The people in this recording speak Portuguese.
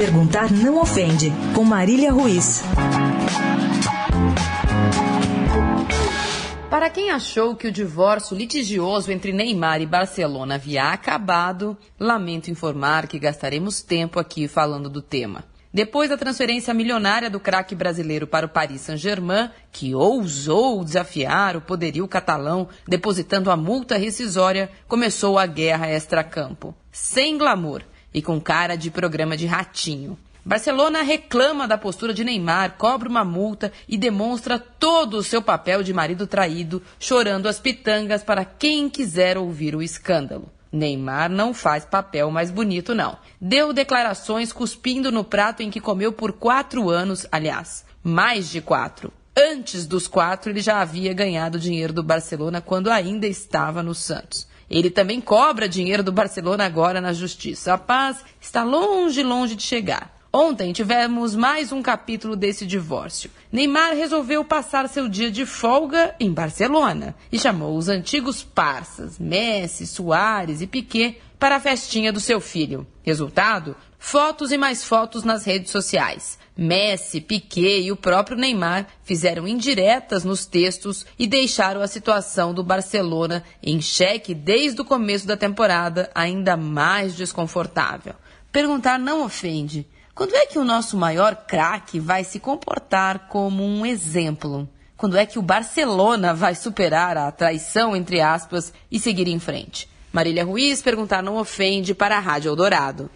Perguntar não ofende, com Marília Ruiz. Para quem achou que o divórcio litigioso entre Neymar e Barcelona havia acabado, lamento informar que gastaremos tempo aqui falando do tema. Depois da transferência milionária do craque brasileiro para o Paris Saint-Germain, que ousou desafiar o poderio catalão depositando a multa rescisória, começou a guerra extra-campo. Sem glamour e com cara de programa de ratinho. Barcelona reclama da postura de Neymar, cobra uma multa e demonstra todo o seu papel de marido traído, chorando as pitangas para quem quiser ouvir o escândalo. Neymar não faz papel mais bonito, não. Deu declarações cuspindo no prato em que comeu por quatro anos, aliás, mais de quatro. Antes dos quatro, ele já havia ganhado dinheiro do Barcelona quando ainda estava no Santos. Ele também cobra dinheiro do Barcelona agora na justiça. A paz está longe, longe de chegar. Ontem tivemos mais um capítulo desse divórcio. Neymar resolveu passar seu dia de folga em Barcelona e chamou os antigos parças, Messi, Soares e Piquet, para a festinha do seu filho. Resultado? Fotos e mais fotos nas redes sociais. Messi, Piquet e o próprio Neymar fizeram indiretas nos textos e deixaram a situação do Barcelona em xeque desde o começo da temporada ainda mais desconfortável. Perguntar não ofende. Quando é que o nosso maior craque vai se comportar como um exemplo? Quando é que o Barcelona vai superar a traição, entre aspas, e seguir em frente? Marília Ruiz perguntar não ofende para a Rádio Eldorado.